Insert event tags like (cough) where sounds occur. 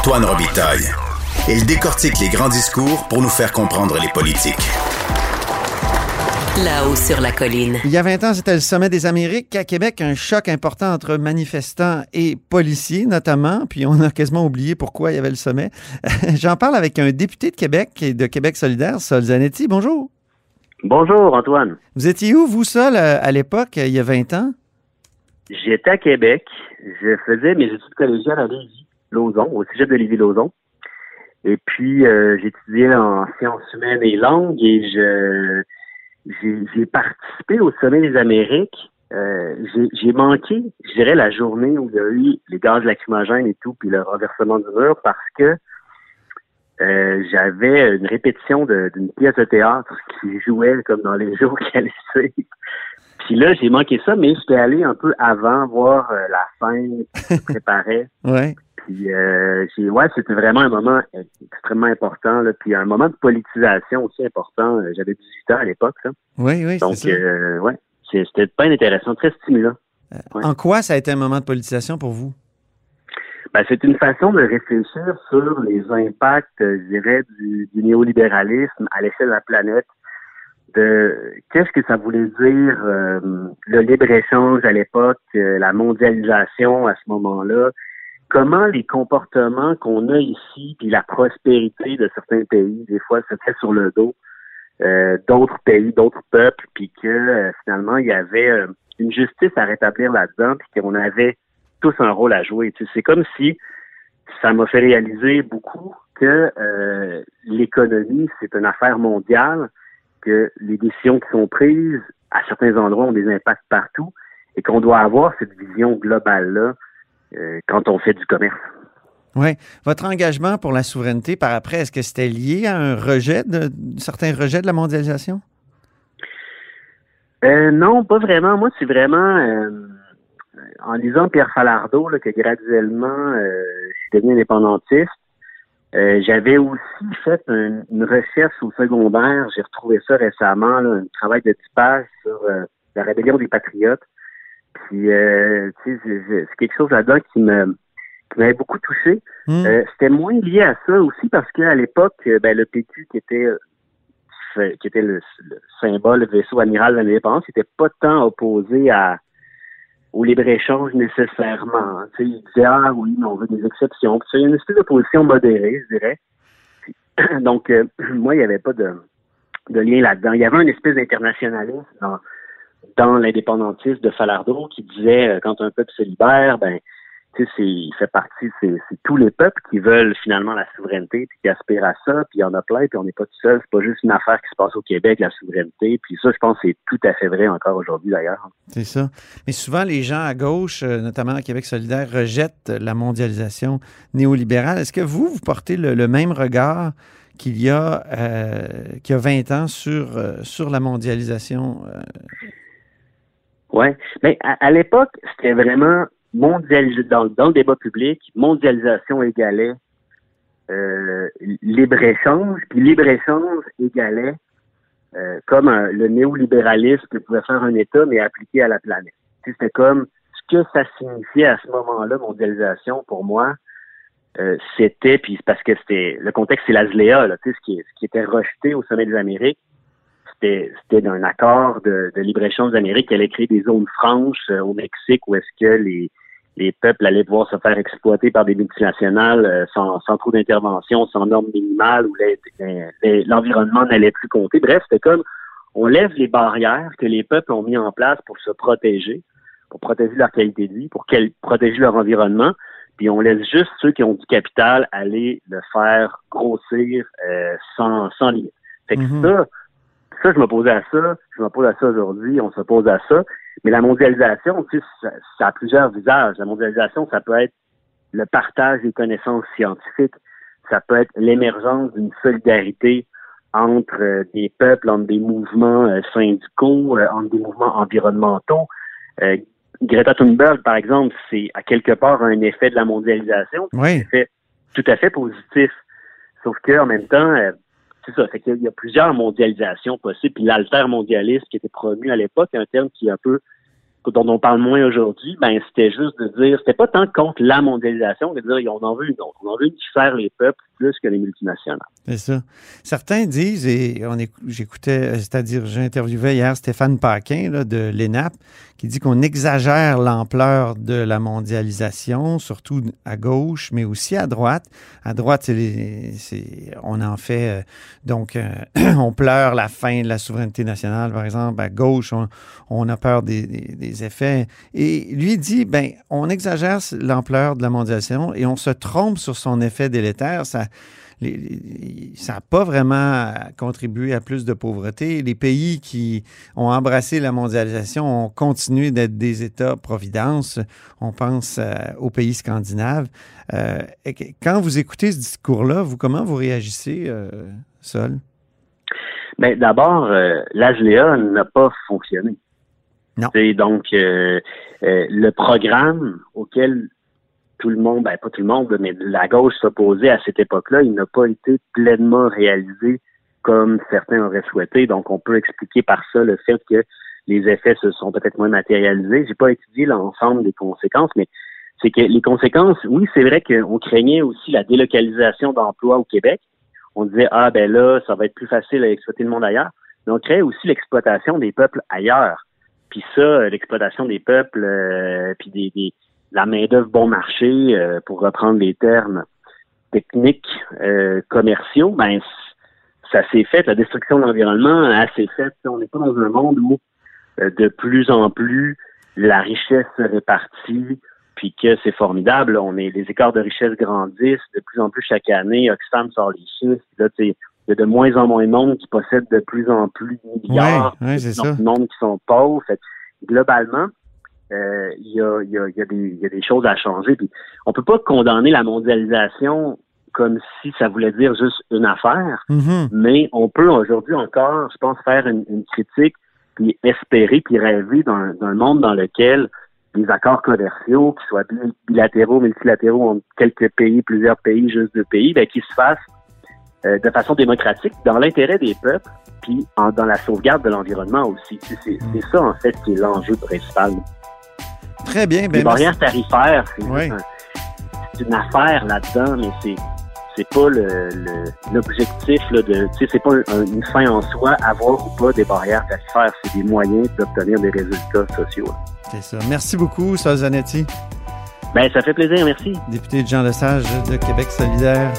Antoine Robitaille. Il décortique les grands discours pour nous faire comprendre les politiques. Là-haut sur la colline. Il y a 20 ans, c'était le sommet des Amériques. À Québec, un choc important entre manifestants et policiers, notamment. Puis on a quasiment oublié pourquoi il y avait le sommet. (laughs) J'en parle avec un député de Québec et de Québec solidaire, Sol Zanetti. Bonjour. Bonjour, Antoine. Vous étiez où, vous, Sol, à l'époque, il y a 20 ans? J'étais à Québec. Je faisais mes études collégiales à Lévis, Au sujet de Lévis-Lauson. Et puis, euh, j'étudiais en sciences humaines et langues et je j'ai participé au sommet des Amériques. Euh, j'ai manqué, je dirais, la journée où il y a eu les gaz lacrymogènes et tout, puis le renversement du mur, parce que euh, j'avais une répétition d'une pièce de théâtre qui jouait comme dans les (laughs) jours qui allaient Puis là, j'ai manqué ça, mais j'étais allé un peu avant voir la fin, qui se préparait. (laughs) ouais. Puis euh, ouais, c'était vraiment un moment extrêmement important. Là. Puis un moment de politisation aussi important. Euh, j'avais 18 ans à l'époque. Oui, oui, Donc. Euh, ouais, c'était bien intéressant, très stimulant. En quoi ça a été un moment de politisation pour vous? Ben, c'est une façon de réfléchir sur les impacts, je dirais, du, du néolibéralisme à l'échelle de la planète. De qu'est-ce que ça voulait dire le libre-échange à l'époque, la mondialisation à ce moment-là, comment les comportements qu'on a ici, puis la prospérité de certains pays, des fois, se fait sur le dos euh, d'autres pays, d'autres peuples, puis que euh, finalement, il y avait euh, une justice à rétablir là-dedans, puis qu'on avait tous un rôle à jouer. Tu sais, c'est comme si ça m'a fait réaliser beaucoup que l'économie, c'est une affaire mondiale, que les décisions qui sont prises à certains endroits ont des impacts partout, et qu'on doit avoir cette vision globale-là euh, quand on fait du commerce. Oui. Votre engagement pour la souveraineté par après, est-ce que c'était lié à un rejet, de, certains rejets de la mondialisation? Euh, non, pas vraiment. Moi, c'est vraiment euh, en lisant Pierre Falardeau là, que graduellement je suis devenu indépendantiste. J'avais aussi fait une recherche au secondaire, j'ai retrouvé ça récemment, là, un travail de typage sur la rébellion des patriotes. Puis, euh, tu sais, c'est quelque chose là-dedans qui me qui m'avait beaucoup touché. Hmm. Euh, C'était moins lié à ça aussi parce qu'à l'époque, euh, ben, le PQ qui était qui était le, symbole, le vaisseau amiral de l'indépendance, n'était pas tant opposé à au libre-échange nécessairement. Tu sais, il disait Ah oui, mais on veut des exceptions. Puis, il y a une espèce d'opposition modérée, je dirais. (clears throat) donc, euh, (clears throat) moi, il n'y avait pas de, de lien là-dedans. Il y avait une espèce d'internationalisme dans dans l'indépendantisme de Falardeau qui disait euh, quand un peuple se libère, ben il fait partie, c'est tous les peuples qui veulent finalement la souveraineté, puis qui aspirent à ça, puis il y en a plein, puis on n'est pas tout seul. C'est pas juste une affaire qui se passe au Québec, la souveraineté. Puis ça, je pense, c'est tout à fait vrai encore aujourd'hui, d'ailleurs. C'est ça. Mais souvent, les gens à gauche, euh, notamment à Québec solidaire, rejettent la mondialisation néolibérale. Est-ce que vous, vous portez le, même regard qu'il y a euh, qu'il y a 20 ans sur, euh, sur la mondialisation oui, mais à, l'époque, c'était vraiment mondialisé dans, dans, le débat public, mondialisation égalait euh, libre-échange, puis libre-échange égalait euh, comme le néolibéralisme que pouvait faire un État, mais appliqué à la planète. C'était comme ce que ça signifiait à ce moment-là, mondialisation, pour moi, euh, c'était, puis parce que c'était le contexte, c'est l'ASLEA, là, ce, qui, ce qui était rejeté au sommet des Amériques, c'était un accord de, de libre-échange d'Amérique qui allait créer des zones franches euh, au Mexique où est-ce que les, les peuples allaient pouvoir se faire exploiter par des multinationales euh, sans, sans trop d'intervention, sans normes minimales, où l'environnement n'allait plus compter. Bref, c'était comme on lève les barrières que les peuples ont mis en place pour se protéger, pour protéger leur qualité de vie, pour protéger leur environnement, puis on laisse juste ceux qui ont du capital aller le faire grossir euh, sans, sans limite. Fait que mm-hmm. ça, ça, je me posais à ça, je me pose à ça aujourd'hui, on se pose à ça. Mais la mondialisation, tu sais, ça, a plusieurs visages. La mondialisation, ça peut être le partage des connaissances scientifiques, ça peut être l'émergence d'une solidarité entre euh, des peuples, entre des mouvements euh, syndicaux, euh, entre des mouvements environnementaux. Greta Thunberg, par exemple, c'est à quelque part un effet de la mondialisation, oui. effet tout à fait positif. Sauf que en même temps, c'est ça. Fait qu'il y a plusieurs mondialisations possibles. Puis l'altermondialisme qui était promu à l'époque, un terme qui est un peu dont on parle moins aujourd'hui, ben c'était juste de dire, c'était pas tant contre la mondialisation, de dire on en veut une autre, on en veut une qui sert les peuples plus que les multinationales. C'est ça. Certains disent, et j'écoutais, c'est-à-dire j'interviewais hier Stéphane Paquin de l'ENAP, qui dit qu'on exagère l'ampleur de la mondialisation, surtout à gauche, mais aussi à droite. À droite, on en fait, euh, donc, euh, (clears throat) on pleure la fin de la souveraineté nationale, par exemple. À gauche, on, a peur des, des, effets. Et lui dit, ben, on exagère l'ampleur de la mondialisation et on se trompe sur son effet délétère. Ça, ça n'a pas vraiment contribué à plus de pauvreté. Les pays qui ont embrassé la mondialisation ont continué d'être des États-providence. On pense euh, aux pays scandinaves. Euh, quand vous écoutez ce discours-là, vous comment vous réagissez, euh, Sol? Ben, d'abord, l'ASLEA n'a pas fonctionné. Non. donc, le programme auquel tout le monde, ben pas tout le monde, mais la gauche s'opposait à cette époque-là, il n'a pas été pleinement réalisé comme certains auraient souhaité. Donc, on peut expliquer par ça le fait que les effets se sont peut-être moins matérialisés. J'ai pas étudié l'ensemble des conséquences, mais c'est que les conséquences, oui, c'est vrai qu'on craignait aussi la délocalisation d'emplois au Québec. On disait, ah ben là, ça va être plus facile à exploiter le monde ailleurs. Mais on crée aussi l'exploitation des peuples ailleurs. Puis ça, l'exploitation des peuples, euh, puis des, des, la main-d'œuvre bon marché, euh, pour reprendre les termes techniques euh, commerciaux, ben ça s'est fait, la destruction de l'environnement a s'est faite. On n'est pas dans un monde où euh, de plus en plus la richesse se répartit, puis que c'est formidable. On est, les écarts de richesse grandissent de plus en plus chaque année. Oxfam sort les chiffres. Là, il y a de moins en moins de monde qui possède de plus en plus de milliards. Ouais, de monde qui sont pauvres. Fait, globalement, il y, a, y, a, y, a des, y a des choses à changer. Puis on peut pas condamner la mondialisation comme si ça voulait dire juste une affaire, mm-hmm. mais on peut aujourd'hui encore, je pense, faire une, critique, puis espérer, puis rêver d'un monde dans lequel des accords commerciaux, qui soient bilatéraux, multilatéraux entre quelques pays, plusieurs pays, juste deux pays, ben, qui se fassent euh, de façon démocratique, dans l'intérêt des peuples, puis en, dans la sauvegarde de l'environnement aussi. C'est ça, en fait, qui est l'enjeu principal. Très bien. Ben, les barrières tarifaires, c'est une affaire là-dedans, mais c'est c'est pas l'objectif le, de, tu sais, c'est pas une fin en soi, avoir ou pas des barrières tarifaires, c'est des moyens d'obtenir des résultats sociaux. C'est ça. Merci beaucoup, Zanetti. Ben, ça fait plaisir, merci. Député Jean Lesage de Québec solidaire.